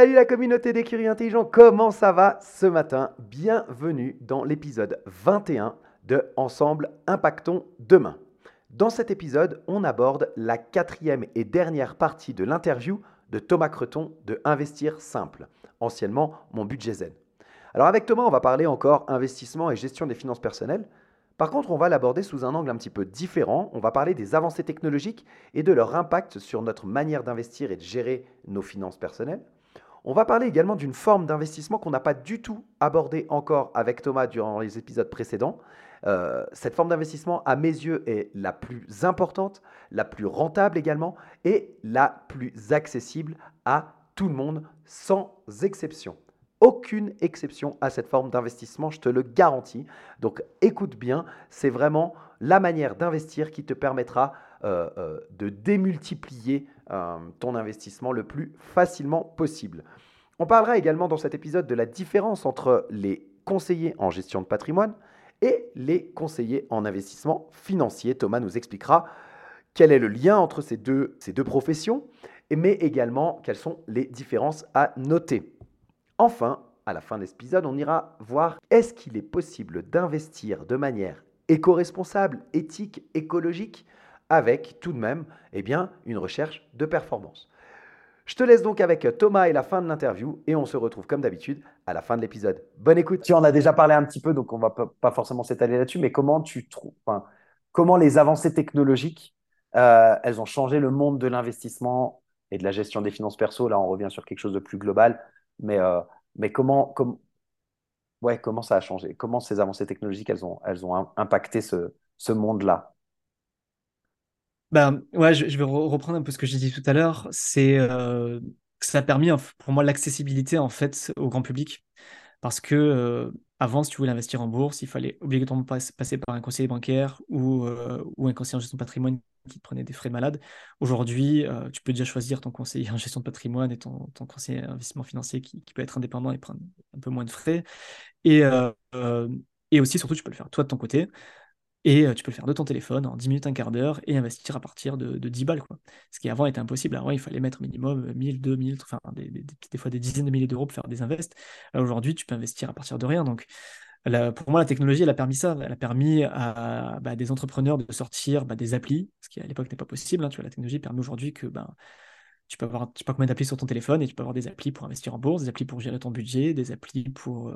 Salut la communauté des curieux intelligents, comment ça va ce matin? Bienvenue dans l'épisode 21 de Ensemble Impactons Demain. Dans cet épisode, on aborde la quatrième et dernière partie de l'interview de Thomas Creton de Investir Simple, anciennement Mon Budget Zen. Alors avec Thomas, on va parler encore investissement et gestion des finances personnelles. Par contre, on va l'aborder sous un angle un petit peu différent. On va parler des avancées technologiques et de leur impact sur notre manière d'investir et de gérer nos finances personnelles. On va parler également d'une forme d'investissement qu'on n'a pas du tout abordé encore avec Thomas durant les épisodes précédents. Euh, cette forme d'investissement, à mes yeux, est la plus importante, la plus rentable également et la plus accessible à tout le monde sans exception. Aucune exception à cette forme d'investissement, je te le garantis. Donc écoute bien, c'est vraiment la manière d'investir qui te permettra euh, euh, de démultiplier euh, ton investissement le plus facilement possible. On parlera également dans cet épisode de la différence entre les conseillers en gestion de patrimoine et les conseillers en investissement financier. Thomas nous expliquera quel est le lien entre ces deux, ces deux professions, mais également quelles sont les différences à noter. Enfin, à la fin de l'épisode, on ira voir est-ce qu'il est possible d'investir de manière éco-responsable, éthique, écologique avec tout de même eh bien, une recherche de performance. Je te laisse donc avec Thomas et la fin de l'interview et on se retrouve comme d'habitude à la fin de l'épisode. Bonne écoute. Tu en as déjà parlé un petit peu, donc on va pas forcément s'étaler là-dessus, mais comment tu trouves, comment les avancées technologiques, euh, elles ont changé le monde de l'investissement et de la gestion des finances perso? Là, on revient sur quelque chose de plus global, mais, euh, mais comment, ouais, comment ça a changé? Comment ces avancées technologiques, elles ont, impacté ce monde-là? Ben, ouais, je, vais reprendre un peu ce que j'ai dit tout à l'heure. C'est euh, ça a permis pour moi l'accessibilité en fait au grand public. Parce que euh, avant, si tu voulais investir en bourse, il fallait obligatoirement passer par un conseiller bancaire ou, euh, ou un conseiller en gestion de patrimoine qui te prenait des frais de malade. Aujourd'hui, tu peux déjà choisir ton conseiller en gestion de patrimoine et ton, ton conseiller en investissement financier qui, qui, peut être indépendant et prendre un peu moins de frais. Et, et aussi, surtout, tu peux le faire toi de ton côté. Et tu peux le faire de ton téléphone en 10 minutes, un quart d'heure et investir à partir de, 10 balles. Quoi. Ce qui avant était impossible. Avant, il fallait mettre minimum 1000, 2000, enfin des, des, fois des dizaines de milliers d'euros pour faire des invests. Aujourd'hui, tu peux investir à partir de rien. Donc, pour moi, la technologie, elle a permis ça. Elle a permis à bah, des entrepreneurs de sortir bah, des applis, ce qui à l'époque n'était pas possible. Hein. Tu vois, la technologie permet aujourd'hui que ben, tu peux avoir, tu peux combien d'applis sur ton téléphone et tu peux avoir des applis pour investir en bourse, des applis pour gérer ton budget, des applis pour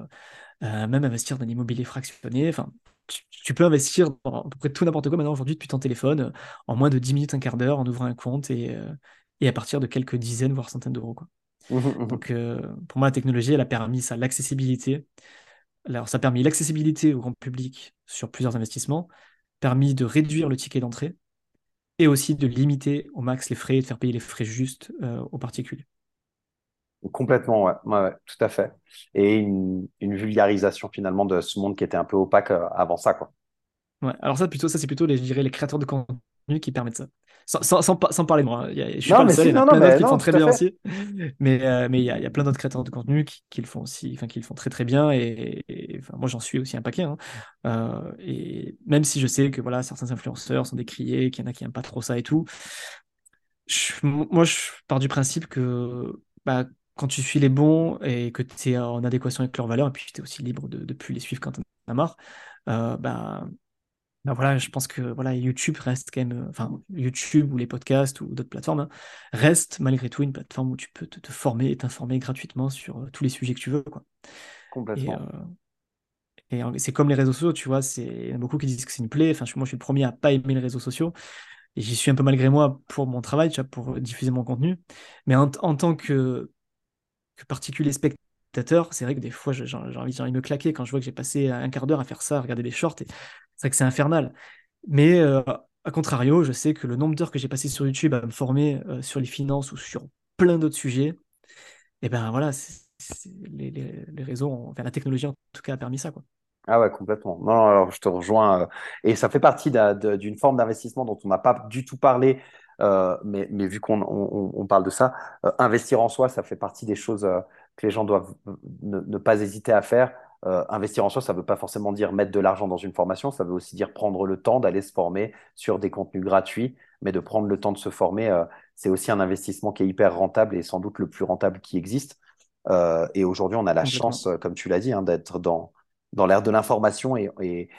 même investir dans l'immobilier fractionné. Enfin, tu, peux investir dans à peu près tout n'importe quoi maintenant aujourd'hui depuis ton téléphone euh, en moins de 10 minutes, un quart d'heure en ouvrant un compte et, euh, et à partir de quelques dizaines, voire centaines d'euros. Quoi. Mmh mmh Donc euh, pour moi, la technologie, elle a permis ça, l'accessibilité. Alors ça a permis l'accessibilité au grand public sur plusieurs investissements, permis de réduire le ticket d'entrée et aussi de limiter au max les frais et de faire payer les frais justes aux particuliers. Complètement, ouais. tout à fait. Et une, vulgarisation finalement de ce monde qui était un peu opaque euh, avant ça, quoi. Ouais, alors ça, plutôt, ça c'est plutôt les, je dirais, les créateurs de contenu qui permettent ça. Sans, sans, sans, parler moi, hein. je suis pas le seul, il y a plein d'autres qui le font très bien aussi. Mais, euh, mais il, y a, il y a plein d'autres créateurs de contenu qui, qui, le font aussi, enfin qui le font très très bien. Et, enfin, moi j'en suis aussi un paquet. Hein. Euh, et même si je sais que voilà, certains influenceurs sont décriés, qu'il y en a qui n'aiment pas trop ça et tout, moi je pars du principe que bah, quand tu suis les bons et que tu es en adéquation avec leurs valeurs, et puis tu es aussi libre de ne plus les suivre quand tu en as marre, euh, bah, Ben voilà, je pense que voilà, YouTube reste quand même, enfin YouTube ou les podcasts ou d'autres plateformes hein, restent malgré tout une plateforme où tu peux te, te former et t'informer gratuitement sur euh, tous les sujets que tu veux, quoi. Et, Complètement. euh, et c'est comme les réseaux sociaux, tu vois, c'est il y en a beaucoup qui disent que c'est une plaie. Enfin, moi, je suis le premier à pas aimer les réseaux sociaux et j'y suis un peu malgré moi pour mon travail, tu vois, pour diffuser mon contenu. Mais en, en tant que que particulier spectateur, c'est vrai que des fois, j'ai envie, de me claquer quand je vois que j'ai passé un quart d'heure à faire ça, à regarder des shorts. C'est vrai que c'est infernal. Mais euh, à contrario, je sais que le nombre d'heures que j'ai passé sur YouTube à me former euh, sur les finances ou sur plein d'autres sujets, et ben voilà, les, les- les réseaux, ont- la technologie en tout cas a permis ça, quoi. Ah ouais, complètement. Non, alors je te rejoins. euh, et ça fait partie d'une forme d'investissement dont on n'a pas du tout parlé, euh, mais, mais vu qu'on on, on parle de ça, euh, investir en soi, ça fait partie des choses euh, que les gens doivent ne, ne pas hésiter à faire. Investir en soi, ça ne veut pas forcément dire mettre de l'argent dans une formation, ça veut aussi dire prendre le temps d'aller se former sur des contenus gratuits, mais de prendre le temps de se former, c'est aussi un investissement qui est hyper rentable et sans doute le plus rentable qui existe. Et aujourd'hui, on a la chance, comme tu l'as dit, hein, d'être dans dans l'ère de l'information. Et, et,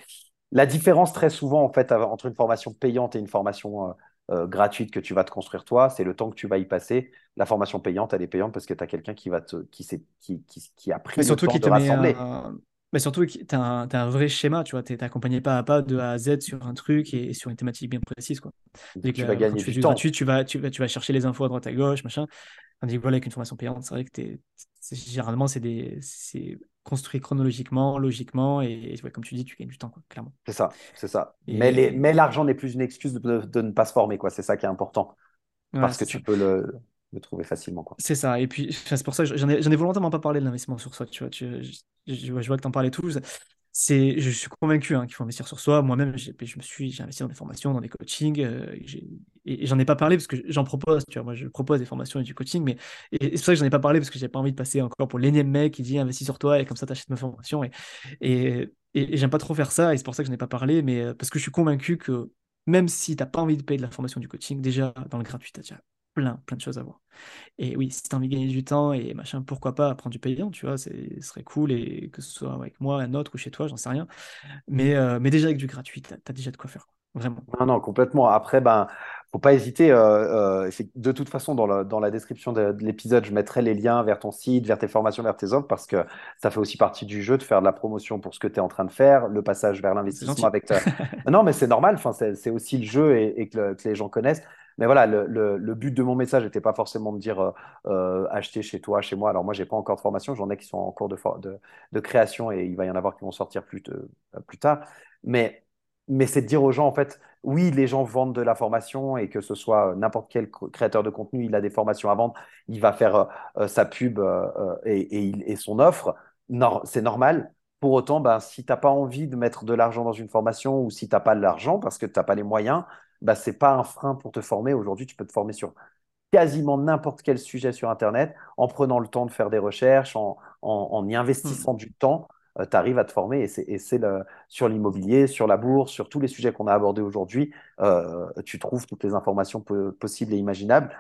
la différence très souvent, en fait, entre une formation payante et une formation euh, gratuite que tu vas te construire toi, c'est le temps que tu vas y passer. La formation payante, elle est payante parce que tu as quelqu'un qui, va te, qui, qui, qui, qui, a pris Mais le surtout temps qui de rassembler. un... Mais surtout, tu as un, t'as un vrai schéma, tu vois, tu es accompagné pas à pas de A à Z sur un truc et, sur une thématique bien précise, quoi. Donc, tu vas là, gagner tu du temps. gratuit, tu vas, tu vas, tu vas chercher les infos à droite à gauche, machin. Tandis que voilà, avec une formation payante, c'est vrai que c'est- généralement, c'est des, construit chronologiquement, logiquement, et, ouais, comme tu dis, tu gagnes du temps, quoi, clairement. C'est ça, c'est ça. Mais les, mais l'argent n'est plus une excuse de, de, ne pas se former, quoi. C'est ça qui est important ouais, parce que tu peux le, le trouver facilement, quoi. C'est ça. Et puis, c'est pour ça que j'en ai, volontairement pas parlé de l'investissement sur soi. Tu vois, tu- je, je vois je vois que tu en parlais tous. C'est, je suis convaincu hein, qu'il faut investir sur soi. Moi-même, je me suis, j'ai investi dans des formations, dans des coachings. euh, et j'en ai pas parlé parce que j'en propose. Tu moi, je propose des formations et du coaching. Mais c'est pour ça que j'en ai pas parlé parce que j'ai pas envie de passer encore pour l'énième mec qui dit investis sur toi et comme ça, t'achètes ma formation. Et, et, j'aime pas trop faire ça. Et c'est pour ça que je n'ai pas parlé. Mais euh, parce que je suis convaincu que même si t'as pas envie de payer de la formation du coaching, déjà, dans le gratuit, t'as déjà plein, plein de choses à voir. Et oui, si tu as envie de gagner du temps et machin, pourquoi pas prendre du payant, tu vois, ce serait cool, et que ce soit avec moi, un autre ou chez toi, j'en sais rien. Mais, euh, mais déjà avec du gratuit, tu as, déjà de quoi faire. Vraiment. Non, non, complètement. Après, ben, faut pas hésiter. euh, euh, de toute façon, dans, le- dans la description de, de l'épisode, je mettrai les liens vers ton site, vers tes formations, vers tes offres, parce que ça fait aussi partie du jeu de faire de la promotion pour ce que tu es en train de faire, le passage vers l'investissement avec ta... Non, mais c'est normal. Enfin, c'est c'est aussi le jeu et, et que, le- que les gens connaissent. Mais voilà, le, but de mon message n'était pas forcément de dire euh, euh, acheter chez toi, chez moi. Alors moi, j'ai pas encore de formation. J'en ai qui sont en cours de, création et il va y en avoir qui vont sortir plus, plus tard. Mais, c'est de dire aux gens, en fait, oui, les gens vendent de la formation et que ce soit euh, n'importe quel créateur de contenu, il a des formations à vendre, il va faire euh, euh, sa pub euh, euh, et, son offre. C'est normal. Pour autant, ben, si tu n'as pas envie de mettre de l'argent dans une formation ou si tu n'as pas de l'argent parce que tu n'as pas les moyens, ben, ce n'est pas un frein pour te former. Aujourd'hui, tu peux te former sur quasiment n'importe quel sujet sur Internet en prenant le temps de faire des recherches, en, en, en y Hmm. investissant du temps. tu arrives à te former et c'est, et c'est le, sur l'immobilier, sur la bourse, sur tous les sujets qu'on a abordés aujourd'hui, euh, tu trouves toutes les informations po- possibles et imaginables.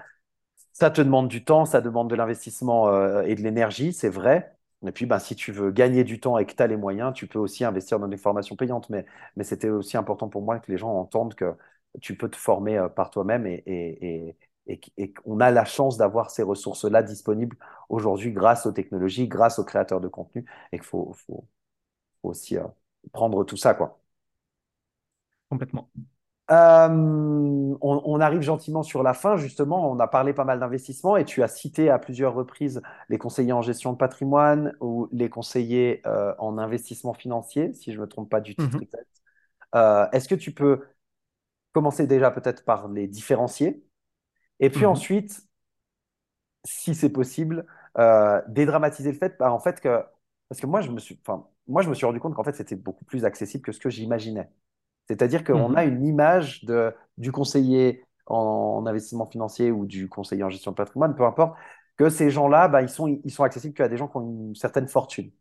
Ça te demande du temps, ça demande de l'investissement euh, et de l'énergie, c'est vrai. Et puis, ben, si tu veux gagner du temps et que tu as les moyens, tu peux aussi investir dans des formations payantes. Mais, mais c'était aussi important pour moi que les gens entendent que tu peux te former euh, par toi-même et, et, et, et, qu'on a la chance d'avoir ces ressources-là disponibles aujourd'hui grâce aux technologies, grâce aux créateurs de contenu et qu'il faut, faut, faut aussi euh, prendre tout ça, quoi. Complètement. Euh, on, on arrive gentiment sur la fin, justement. On a parlé pas mal d'investissement et tu as cité à plusieurs reprises les conseillers en gestion de patrimoine ou les conseillers euh, en investissement financier, si je ne me trompe pas du titre Mhm. exact. Euh, est-ce que tu peux commencer déjà peut-être par les différencier et puis Mhm. ensuite, si c'est possible, euh, dédramatiser le fait, bah, en fait que, parce que moi je me suis, enfin, moi je me suis rendu compte qu'en fait c'était beaucoup plus accessible que ce que j'imaginais. C'est-à-dire qu'on a Mhm. une image de, du conseiller en, en investissement financier ou du conseiller en gestion de patrimoine, peu importe, que ces gens-là, bah, ils sont, ils sont accessibles qu'à des gens qui ont une certaine fortune,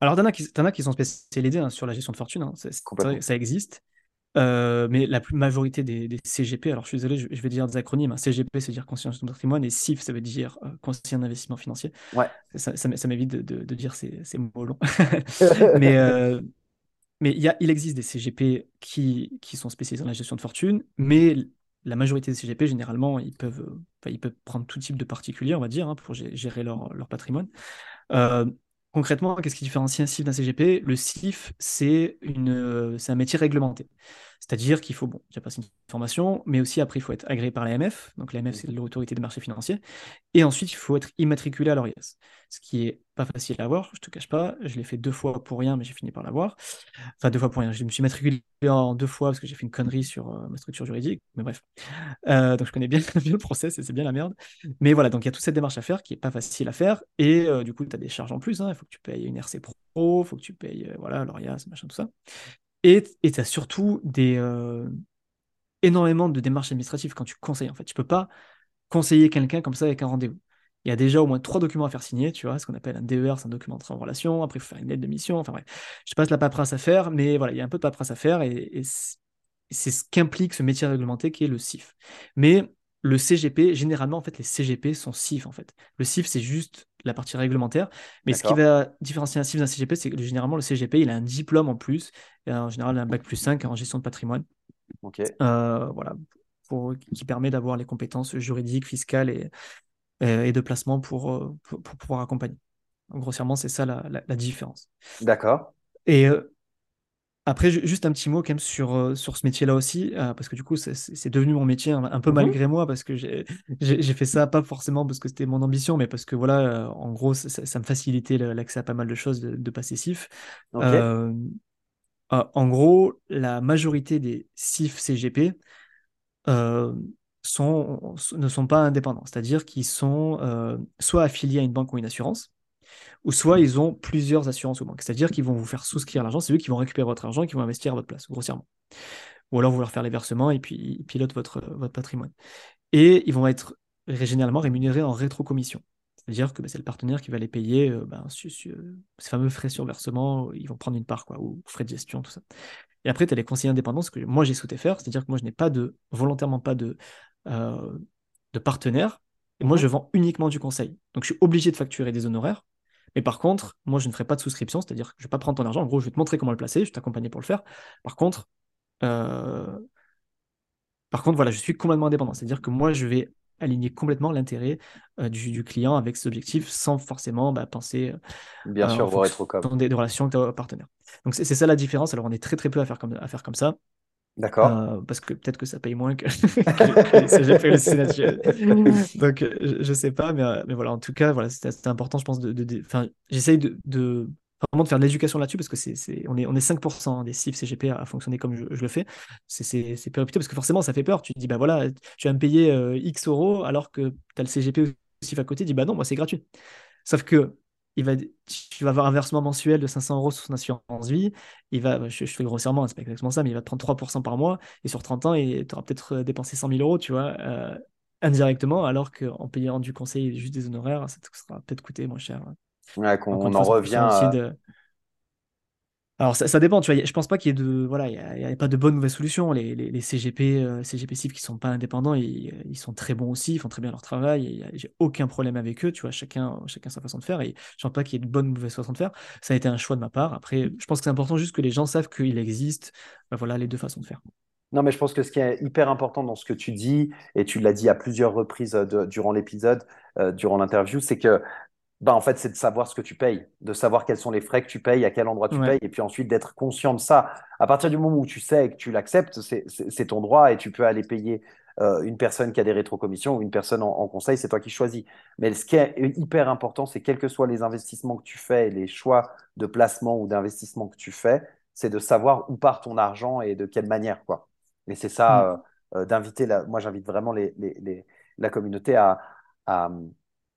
Alors, t'en as qui, t'en as qui sont spécialisés hein, sur la gestion de fortune, hein. Ça existe. Euh, mais la plus majorité des, des CGP, alors je suis désolé, je, je vais dire des acronymes. hein. CGP, veut dire gestion de patrimoine, et CIF, ça veut dire euh, conseiller en investissement financier. Ouais. Ça, ça, ça m'évite de, de- de dire ces, ces mots longs. Mais, euh, mais il, y a, il existe des CGP qui, qui sont spécialisés dans la gestion de fortune, mais la majorité des CGP, généralement, ils peuvent, ils peuvent prendre tout type de particulier, on va dire, hein, pour gérer leur, leur patrimoine. Euh, concrètement, qu'est-ce qui différencie un CIF d'un CGP Le CIF, c'est un métier réglementé. C'est-à-dire qu'il faut, bon, j'ai passé une formation, mais aussi après, il faut être agréé par l'AMF. Donc l'AMF, c'est l'autorité des marchés financiers. Et ensuite, il faut être immatriculé à l'ORIAS, ce qui est pas facile à avoir, je te cache pas. Je l'ai fait deux fois pour rien, mais j'ai fini par l'avoir. Enfin, deux fois pour rien. Je me suis matriculé en deux fois parce que j'ai fait une connerie sur euh, ma structure juridique. Mais bref. Euh, donc je connais bien, le process et c'est bien la merde. Mais voilà, donc il y a toute cette démarche à faire qui est pas facile à faire. Et euh, du coup, tu as des charges en plus. Hein. Il faut que tu payes une RC Pro, il faut que tu payes voilà, l'ORIAS, machin, tout ça. Et tu as surtout des, euh, énormément de démarches administratives quand tu conseilles. En fait, tu peux pas conseiller quelqu'un comme ça avec un rendez-vous. Il y a déjà au moins trois documents à faire signer, tu vois, ce qu'on appelle un DER, c'est un document de en relation. Après, il faut faire une lettre de mission. Enfin bref, je passe la paperasse à faire, mais voilà, il y a un peu de paperasse à faire et, c'est ce qu'implique ce métier réglementé qui est le CIF. Mais le CGP, généralement, en fait, les CGP sont CIF, en fait. Le CIF, c'est juste la partie réglementaire. Mais ce qui va différencier un CIF d'un CGP, c'est que généralement, le CGP, il a un diplôme en plus, en général, un bac plus 5 en gestion de patrimoine. Euh, voilà, pour, qui permet d'avoir les compétences juridiques, fiscales et, et de placement pour, euh, pour, pouvoir accompagner. grossièrement, c'est ça la, la, différence. D'accord. Et euh, après, juste un petit mot quand même sur, euh, sur ce métier-là aussi, euh, parce que du coup, c'est devenu mon métier un, peu mmh malgré moi, parce que j'ai fait ça pas forcément parce que c'était mon ambition, mais parce que voilà, euh, en gros, ça, me facilitait l'accès à pas mal de choses de, de passer CIF. en gros, la majorité des CIF CGP sont, ne sont pas indépendants, c'est-à-dire qu'ils sont soit affiliés à une banque ou une assurance, ou soit ils ont plusieurs assurances aux banques. C'est-à-dire qu'ils vont vous faire souscrire l'argent, c'est eux qui vont récupérer votre argent et qui vont investir à votre place, grossièrement. Ou alors vous leur faire les versements et puis ils pilotent votre, votre patrimoine. Et ils vont être généralement rémunérés en rétrocommission. C'est-à-dire que bah, c'est le partenaire qui va les payer euh, ben, ces fameux frais sur versement, ils vont prendre une part, quoi, ou frais de gestion, tout ça. Et après, tu as les conseillers indépendants, ce que moi j'ai souhaité faire, c'est-à-dire que moi je n'ai pas de, volontairement pas de, euh, de partenaire, et moi mhm. je vends uniquement du conseil. Donc je suis obligé de facturer des honoraires, mais par contre, moi, je ne ferai pas de souscription, c'est-à-dire que je ne vais pas prendre ton argent. En gros, je vais te montrer comment le placer, je vais t'accompagner pour le faire. Par contre, euh, par contre, voilà, je suis complètement indépendant. C'est-à-dire que moi, je vais aligner complètement l'intérêt euh, du, client avec ses objectifs sans forcément bah, penser Bien euh, sûr, voir être au des, des relations avec ta partenaire. Donc, c'est ça la différence. Alors, on est très, très peu à faire comme, à faire comme ça. D'accord. Euh, parce que peut-être que ça paye moins que, que j'ai fait le signature. Donc, je, ne sais pas, mais, euh, mais voilà, en tout cas, voilà, c'était important, je pense, de. de, J'essaye de, de, vraiment de faire de l'éducation là-dessus parce que c'est, c'est, on, est, on est 5% des CIF CGP à, fonctionner comme je, le fais. C'est, c'est, c'est parce que forcément, ça fait peur. Tu te dis, bah voilà, tu vas me payer euh, X euros alors que tu as le CGP ou CIF à côté. Tu dis, bah non, moi, c'est gratuit. Sauf que il va, tu vas avoir un versement mensuel de 500 euros sur son assurance vie. Il va, je, fais grossièrement, c'est pas exactement ça, mais il va te prendre 3% par mois. Et sur 30 ans, tu auras peut-être euh, dépensé 100 000 euros, tu vois, euh, indirectement, alors qu'en payant du conseil juste des honoraires, ça te sera peut-être coûté moins cher. Ouais, qu'on en revient. Alors ça, dépend, tu vois, je pense pas qu'il y ait de voilà, il y, a, pas de bonne ou mauvaise solution. Les, les, CGP, euh, CGP CIF qui sont pas indépendants, ils, ils, sont très bons aussi, ils font très bien leur travail. J'ai aucun problème avec eux, tu vois, chacun, chacun sa façon de faire. Et je pense pas qu'il y ait de bonne ou mauvaise façon de faire. Ça a été un choix de ma part. Après, je pense que c'est important juste que les gens savent qu'il existe, bah, voilà, les deux façons de faire. Non, mais je pense que ce qui est hyper important dans ce que tu dis, et tu l'as dit à plusieurs reprises euh, durant l'épisode, euh, durant l'interview, c'est que bah, en fait, c'est de savoir ce que tu payes, de savoir quels sont les frais que tu payes, à quel endroit tu payes, et puis ensuite d'être conscient de ça. À partir du moment où tu sais que tu l'acceptes, c'est ton droit et tu peux aller payer euh, une personne qui a des rétrocommissions ou une personne en, conseil, c'est toi qui choisis. Mais ce qui est hyper important, c'est quels que soient les investissements que tu fais, les choix de placement ou d'investissement que tu fais, c'est de savoir où part ton argent et de quelle manière. Quoi. Et c'est ça, mm. euh, euh, d'inviter, moi j'invite vraiment les, les, la communauté à, à,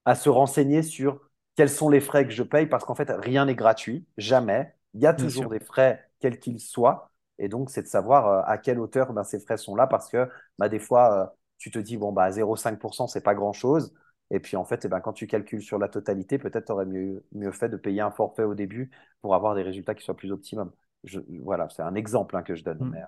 à se renseigner sur quels sont les frais que je paye, parce qu'en fait, rien n'est gratuit, jamais. Il y a toujours des frais, quels qu'ils soient. Et donc, c'est de savoir euh, à quelle hauteur ben, ces frais sont là, parce que bah, des fois, euh, tu te dis, bon, bah, 0,5%, c'est pas grand-chose. Et puis, en fait, eh ben, quand tu calcules sur la totalité, peut-être tu aurais mieux, mieux fait de payer un forfait au début pour avoir des résultats qui soient plus optimums. Je, voilà, c'est un exemple hein, que je donne. Mmh.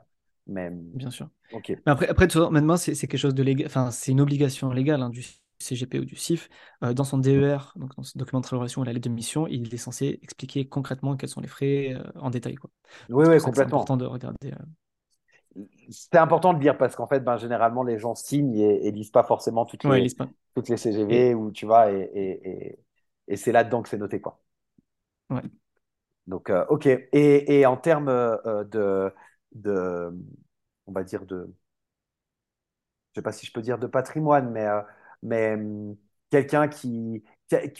Mais, Bien sûr. Ok. après, après maintenant, c'est quelque chose de légal. Enfin, c'est une obligation légale hein, du CGP ou du CIF, euh, dans son DER, donc dans ce document de relation et la lettre de mission, il est censé expliquer concrètement quels sont les frais euh, en détail. Quoi. Oui, oui, complètement. C'est important de regarder. C'est important de lire parce qu'en fait, ben, généralement, les gens signent et, et lisent pas forcément toutes les, toutes les CGV ou tu vois, et, et, et c'est là-dedans que c'est noté. Quoi. Ouais. Donc, ok. Et, en termes de, de, on va dire, de, je sais pas si je peux dire de patrimoine, mais, euh, mais hum, quelqu'un qui,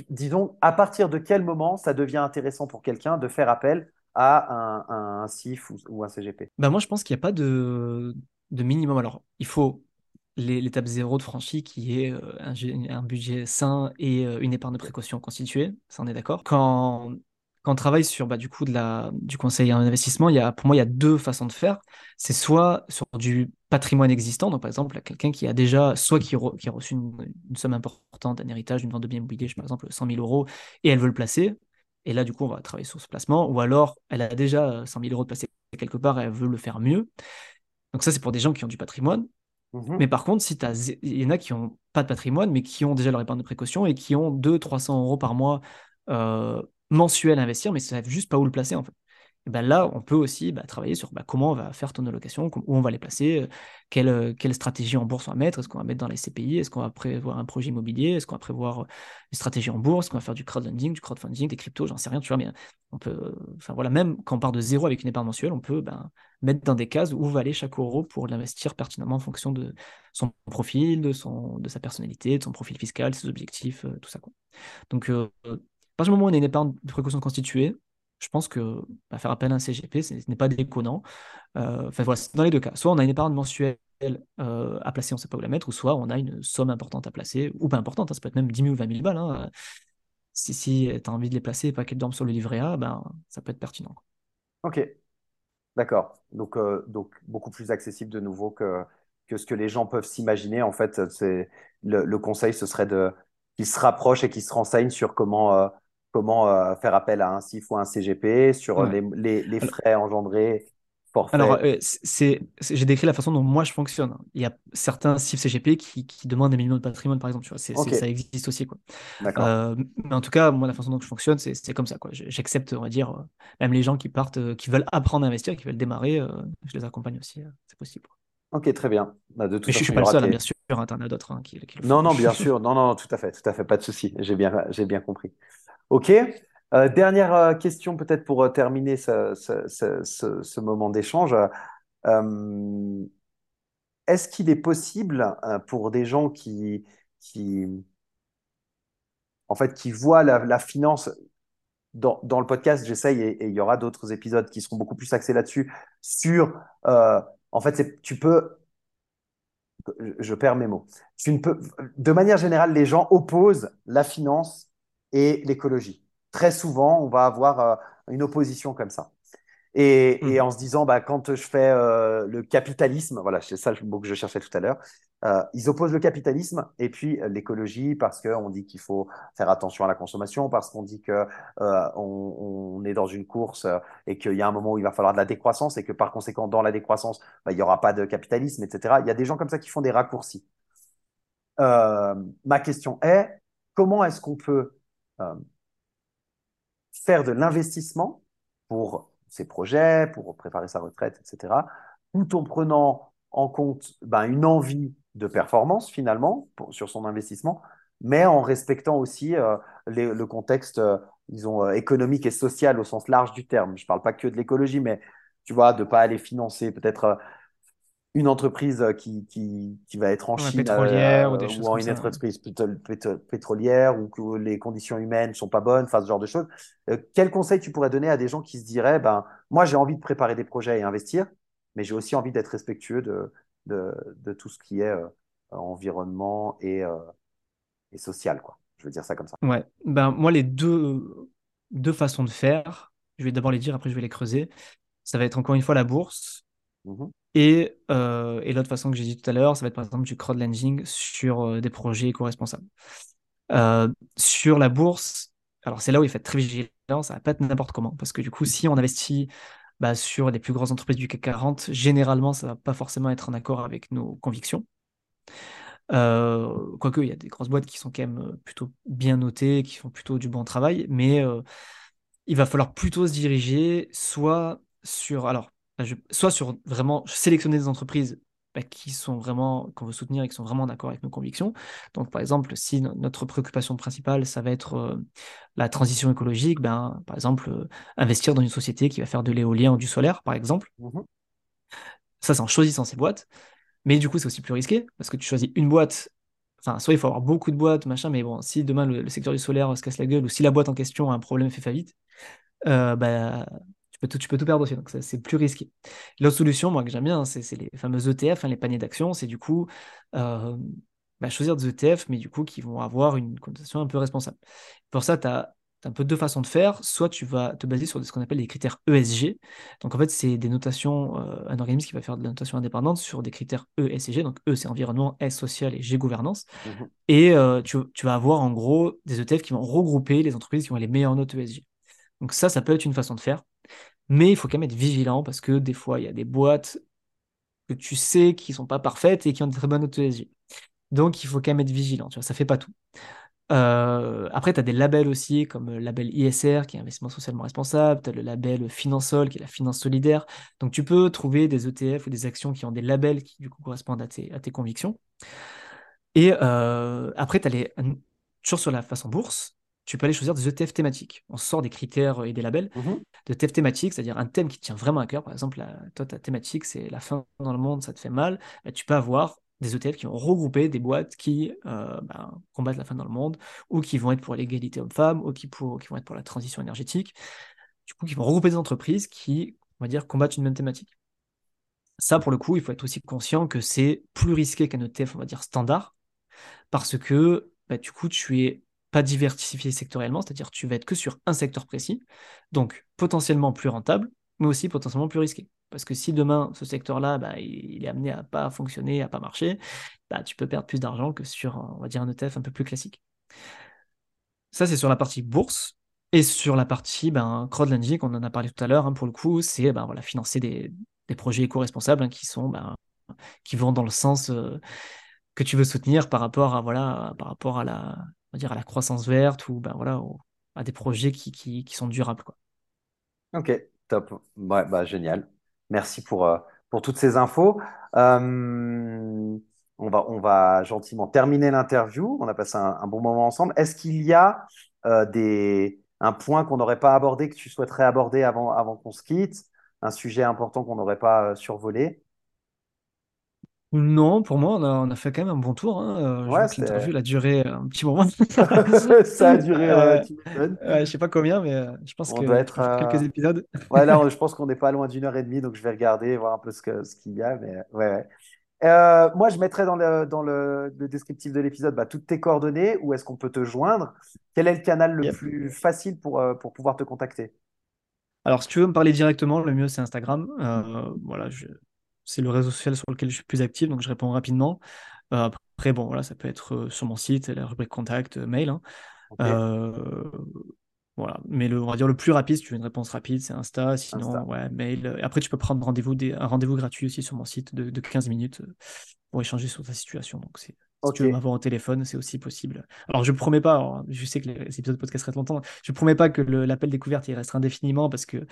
disons, à partir de quel moment ça devient intéressant pour quelqu'un de faire appel à un, un CIF ou, un CGP bah Moi, je pense qu'il n'y a pas de, de minimum. Alors, il faut l'étape zéro de franchie qui est euh, un, un, budget sain et euh, une épargne de précaution constituée, ça on est d'accord. Quand quand on travaille sur bah, du coup de la, du conseil en investissement, il y a, pour moi, il y a deux façons de faire. C'est soit sur du patrimoine existant, donc par exemple, quelqu'un qui a déjà, soit qui, qui a reçu une, somme importante, un héritage, une vente de biens immobiliers, par exemple 100 000 euros, et elle veut le placer. Et là, du coup, on va travailler sur ce placement. Ou alors, elle a déjà 100 000 euros de placer quelque part et elle veut le faire mieux. Donc ça, c'est pour des gens qui ont du patrimoine. Mmh mais par contre, si il y en a qui n'ont pas de patrimoine, mais qui ont déjà leur épargne de précaution et qui ont 200-300 euros par mois euh, mensuel à investir, mais ça ne savent juste pas où le placer en fait. Ben là, on peut aussi bah, travailler sur bah, comment on va faire ton allocation, où on va les placer, euh, quelle, euh, quelle, stratégie en bourse on va mettre, est-ce qu'on va mettre dans les CPI, est-ce qu'on va prévoir un projet immobilier, est-ce qu'on va prévoir euh, une stratégie en bourse, est-ce qu'on va faire du crowdfunding, du crowdfunding, des cryptos, j'en sais rien, tu vois, mais on peut, enfin voilà, même quand on part de zéro avec une épargne mensuelle, on peut ben, mettre dans des cases où va aller chaque euro pour l'investir pertinemment en fonction de son profil, de, sa personnalité, de son profil fiscal, ses objectifs, tout ça. Donc, partir du moment où on a une épargne de précaution constituée, je pense que bah, faire appel à un CGP, ce n'est pas déconnant. Euh, enfin voilà, dans les deux cas. Soit on a une épargne mensuelle euh, à placer, on ne sait pas où la mettre, ou soit on a une somme importante à placer, ou pas importante, hein, ça peut être même 10 000 ou 20 000 balles. Hein. Si, si tu as envie de les placer et pas qu'elles dorment sur le livret A, ben, ça peut être pertinent. Ok, d'accord. Donc, euh, donc beaucoup plus accessible de nouveau que, que ce que les gens peuvent s'imaginer. En fait, le, le, conseil, ce serait qu'ils se rapprochent et qu'ils se renseignent sur comment comment euh, faire appel à un CIF ou un CGP, sur les, les, les, frais engendrés, forfait. Alors, euh, c'est, j'ai décrit la façon dont moi je fonctionne. Il y a certains CIF CGP qui, qui demandent des minimums de patrimoine, par exemple. Tu vois, c'est, ça existe aussi. Quoi. Euh, mais en tout cas, moi, la façon dont je fonctionne, c'est, comme ça. Quoi. J'accepte, on va dire, même les gens qui partent, qui veulent apprendre à investir, qui veulent démarrer, je les accompagne aussi. c'est possible. Ok, très bien. Bah, de toute mais je ne suis pas le seul, hein, bien sûr. En a d'autres hein, qui, qui, le font. Non, non, bien sûr. Non, non, tout à fait. Tout à fait. Pas de souci. J'ai bien, j'ai bien compris. OK. Euh, dernière euh, question peut-être pour euh, terminer ce, moment d'échange. est-ce qu'il est possible pour des gens qui, qui, en fait, qui voient la, finance dans, le podcast, j'essaye et, il y aura d'autres épisodes qui seront beaucoup plus axés là-dessus, sur, en fait, tu peux, je perds mes mots, tu ne peux, de manière générale, les gens opposent la finance et l'écologie. Très souvent, on va avoir euh, une opposition comme ça. Et, et, en se disant, bah, quand je fais euh, le capitalisme, voilà, c'est ça le mot que je cherchais tout à l'heure, euh, ils opposent le capitalisme et puis l'écologie parce qu'on dit qu'il faut faire attention à la consommation, parce qu'on dit qu'on on est dans une course et qu'il y a un moment où il va falloir de la décroissance et que par conséquent, dans la décroissance, bah, il n'y aura pas de capitalisme, etc. Il y a des gens comme ça qui font des raccourcis. ma question est, comment est-ce qu'on peut faire de l'investissement pour ses projets, pour préparer sa retraite, etc., tout en prenant en compte ben, une envie de performance finalement sur son investissement, mais en respectant aussi euh, le contexte, euh, euh, économique et social au sens large du terme. Je ne parle pas que de l'écologie, mais tu vois, de ne pas aller financer peut-être une entreprise qui, qui, qui, va être en Chine pétrolière, ou, des ou en une entreprise pétrolière ou que les conditions humaines sont pas bonnes, enfin ce genre de choses. Euh, quel conseil tu pourrais donner à des gens qui se diraient, ben, moi j'ai envie de préparer des projets et investir, mais j'ai aussi envie d'être respectueux de, de, de, tout ce qui est euh, environnement et, euh, et social, quoi. Je veux dire ça comme ça. Ouais, ben moi les deux, deux façons de faire, je vais d'abord les dire, après je vais les creuser. Ça va être encore une fois la bourse. Mmh et, euh, et l'autre façon que j'ai dit tout à l'heure, ça va être par exemple du crowdlending sur euh, des projets éco-responsables. Euh, sur la bourse, alors c'est là où il faut être très vigilant, ça va pas être n'importe comment, parce que du coup, si on investit bah, sur les plus grosses entreprises du CAC 40, généralement, ça va pas forcément être en accord avec nos convictions. quoique, il y a des grosses boîtes qui sont quand même plutôt bien notées, qui font plutôt du bon travail, mais il va falloir plutôt se diriger soit sur, alors, soit sur vraiment sélectionner des entreprises bah, qui sont vraiment, qu'on veut soutenir et qui sont vraiment d'accord avec nos convictions. Donc, par exemple, si notre préoccupation principale, ça va être euh, la transition écologique, ben, par exemple, euh, investir dans une société qui va faire de l'éolien ou du solaire, par exemple. Mmh ça, c'est en choisissant ces boîtes. Mais du coup, c'est aussi plus risqué parce que tu choisis une boîte. Enfin, soit il faut avoir beaucoup de boîtes, machin, mais bon, si demain le, secteur du solaire se casse la gueule ou si la boîte en question a un problème fait faillite, euh, bah, tu peux tout, tu peux tout perdre aussi, donc c'est plus risqué. L'autre solution, moi, que j'aime bien, c'est les fameux ETF, hein, les paniers d'actions, c'est du coup euh, bah, choisir des ETF, mais du coup, qui vont avoir une connotation un peu responsable. Pour ça, tu as, un peu deux façons de faire. Soit tu vas te baser sur ce qu'on appelle des critères ESG. Donc, en fait, c'est des notations, euh, un organisme qui va faire de la notation indépendante sur des critères ESG. Donc, E, c'est environnement, S, social et G, gouvernance. Mmh et euh, tu, tu, vas avoir en gros des ETF qui vont regrouper les entreprises qui ont les meilleures notes ESG. Donc, ça, ça peut être une façon de faire. Mais il faut quand même être vigilant parce que des fois, il y a des boîtes que tu sais qui sont pas parfaites et qui ont de très bonnes ESG. Donc, il faut quand même être vigilant, tu vois, ça fait pas tout. Euh, après, tu as des labels aussi, comme le label ISR, qui est investissement socialement responsable, tu as le label Finansol, qui est la finance solidaire. Donc, tu peux trouver des ETF ou des actions qui ont des labels qui, du coup, correspondent à tes, à tes convictions. Et euh, après, tu as les, toujours sur la façon bourse, tu peux aller choisir des ETF thématiques. On sort des critères et des labels mmh de ETF thématiques, c'est-à-dire un thème qui te tient vraiment à cœur. Par exemple, toi, ta thématique, c'est la faim dans le monde, ça te fait mal. Bah, tu peux avoir des ETF qui vont regrouper des boîtes qui euh, ben, combattent la faim dans le monde, ou qui vont être pour l'égalité homme-femme, ou qui, pour, qui vont être pour la transition énergétique. Du coup, qui vont regrouper des entreprises qui, on va dire, combattent une même thématique. Ça, pour le coup, il faut être aussi conscient que c'est plus risqué qu'un ETF, on va dire, standard, parce que bah, du coup, tu es pas diversifié sectoriellement, c'est-à-dire tu vas être que sur un secteur précis, donc potentiellement plus rentable, mais aussi potentiellement plus risqué. Parce que si demain, ce secteur-là, bah, il est amené à pas fonctionner, à pas marcher, bah, tu peux perdre plus d'argent que sur, on va dire, un ETF un peu plus classique. Ça, c'est sur la partie bourse. Et sur la partie ben, crowdlending, on en a parlé tout à l'heure, hein, pour le coup, c'est ben, voilà, financer des, projets éco-responsables hein, qui, sont, ben, qui vont dans le sens euh, que tu veux soutenir par rapport à, voilà, par rapport à la, à la croissance verte ou ben, voilà, à des projets qui, qui, sont durables. Quoi. Ok, top. Bah, génial. Merci pour, euh, pour toutes ces infos. Euh, on, va, on va gentiment terminer l'interview. On a passé un, bon moment ensemble. Est-ce qu'il y a euh, des, un point qu'on n'aurait pas abordé, que tu souhaiterais aborder avant, avant qu'on se quitte? Un sujet important qu'on n'aurait pas survolé? Non, pour moi, on a, fait quand même un bon tour. Hein. Euh, je l'interview a duré un petit moment. Ça a duré, euh, je sais pas combien, mais euh, je pense On que doit être, quelques épisodes. Ouais, là, je pense qu'on n'est pas loin d'une heure et demie, donc je vais regarder, voir un peu ce que, ce qu'il y a. Mais ouais, moi, je mettrai dans le, dans le, descriptif de l'épisode bah, toutes tes coordonnées. Où est-ce qu'on peut te joindre? Quel est le canal le plus facile pour, pour pouvoir te contacter? Alors, si tu veux me parler directement, le mieux, c'est Instagram. voilà, je, c'est le réseau social sur lequel je suis plus actif, donc je réponds rapidement. Euh, après, bon, voilà, ça peut être euh, sur mon site, la rubrique contact, euh, mail. Hein. voilà. Mais le, on va dire le plus rapide, si tu veux une réponse rapide, c'est Insta. Sinon, ouais, mail. après, tu peux prendre rendez-vous un rendez-vous gratuit aussi sur mon site de, 15 minutes pour échanger sur ta situation. Donc, si tu veux m'avoir au téléphone, c'est aussi possible. Alors, je promets pas, je sais que les épisodes de podcast restent longtemps, je promets pas que l'appel découverte il restera indéfiniment parce que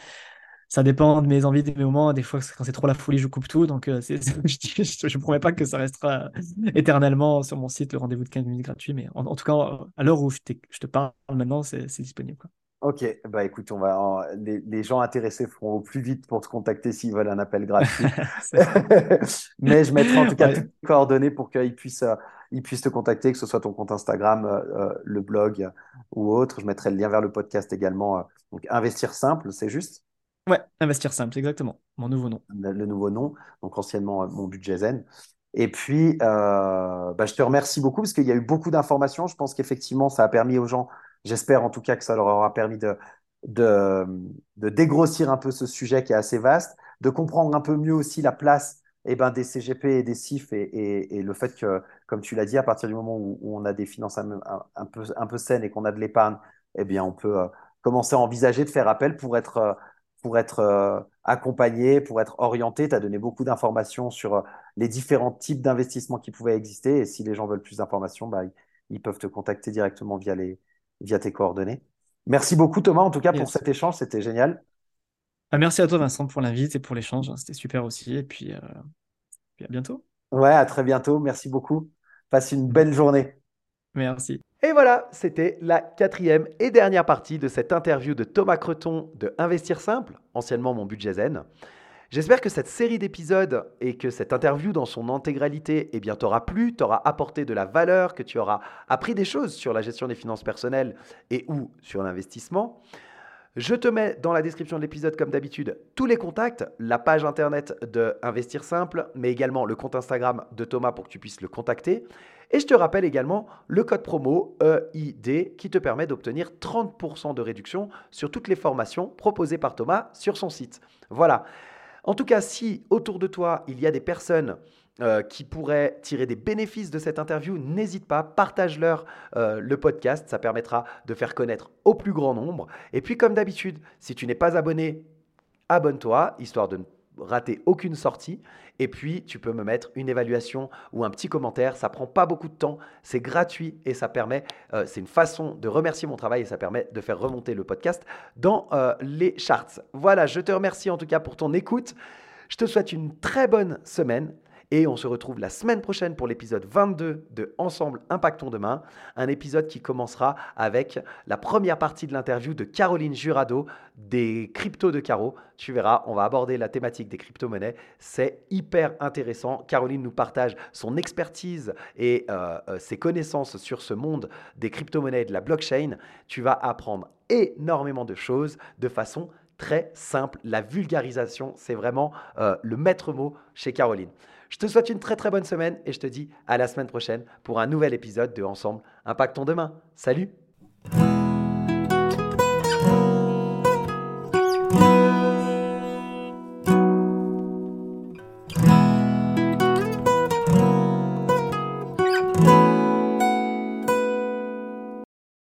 ça dépend de mes envies, de mes moments. Des fois, quand c'est trop la folie, je coupe tout. Donc, euh, je ne promets pas que ça restera éternellement sur mon site, le rendez-vous de 15 minutes gratuit. Mais en, tout cas, à l'heure où je, te parle maintenant, c'est disponible. Ok, bah écoute, on va, les, gens intéressés feront au plus vite pour te contacter s'ils veulent un appel gratuit. Mais je mettrai en tout cas toutes les coordonnées pour qu'ils puissent, euh, ils puissent te contacter, que ce soit ton compte Instagram, euh, le blog ou autre. Je mettrai le lien vers le podcast également. Donc, Investir Simple, c'est juste Ouais, Investir Simple, exactement. Mon nouveau nom. Le, nouveau nom, donc anciennement euh, mon budget zen. Et puis, euh, bah, je te remercie beaucoup parce qu'il y a eu beaucoup d'informations. Je pense qu'effectivement, ça a permis aux gens, j'espère en tout cas que ça leur aura permis de, de, dégrossir un peu ce sujet qui est assez vaste, de comprendre un peu mieux aussi la place eh ben, des CGP et des CIF et, et, le fait que, comme tu l'as dit, à partir du moment où, on a des finances un, peu, un peu saines et qu'on a de l'épargne, eh bien, on peut euh, commencer à envisager de faire appel pour être pour être euh, accompagné, pour être orienté. Tu as donné beaucoup d'informations sur euh, les différents types d'investissements qui pouvaient exister. Et si les gens veulent plus d'informations, bah, ils peuvent te contacter directement via, les, via tes coordonnées. Merci beaucoup Thomas, en tout cas, pour cet échange. C'était génial. Ah, merci à toi Vincent pour l'invite et pour l'échange. C'était super aussi. Et puis, euh, puis à bientôt. Ouais, à très bientôt. Merci beaucoup. Passe une belle journée. Merci. Et voilà, c'était la quatrième et dernière partie de cette interview de Thomas Creton de Investir Simple, anciennement mon budget zen. J'espère que cette série d'épisodes et que cette interview dans son intégralité eh bien, t'aura plu, t'aura apporté de la valeur, que tu auras appris des choses sur la gestion des finances personnelles et ou sur l'investissement. Je te mets dans la description de l'épisode, comme d'habitude, tous les contacts, la page internet de Investir Simple, mais également le compte Instagram de Thomas pour que tu puisses le contacter. Et je te rappelle également le code promo EID qui te permet d'obtenir 30% de réduction sur toutes les formations proposées par Thomas sur son site. Voilà. En tout cas, si autour de toi, il y a des personnes euh, qui pourraient tirer des bénéfices de cette interview, n'hésite pas, partage-leur euh, le podcast, ça permettra de faire connaître au plus grand nombre. Et puis comme d'habitude, si tu n'es pas abonné, abonne-toi, histoire de ne rater aucune sortie. Et puis, tu peux me mettre une évaluation ou un petit commentaire. Ça prend pas beaucoup de temps, c'est gratuit et ça permet, euh, c'est une façon de remercier mon travail et ça permet de faire remonter le podcast dans les charts. Voilà, je te remercie en tout cas pour ton écoute. Je te souhaite une très bonne semaine et on se retrouve la semaine prochaine pour l'épisode 22 de Ensemble Impactons Demain, un épisode qui commencera avec la première partie de l'interview de Caroline Jurado des cryptos de Caro. Tu verras, on va aborder la thématique des crypto-monnaies. C'est hyper intéressant. Caroline nous partage son expertise et euh, euh, ses connaissances sur ce monde des crypto-monnaies et de la blockchain. Tu vas apprendre énormément de choses de façon très simple. La vulgarisation, c'est vraiment euh, le maître mot chez Caroline. Je te souhaite une très très bonne semaine et je te dis à la semaine prochaine pour un nouvel épisode de Ensemble Impactons demain. Salut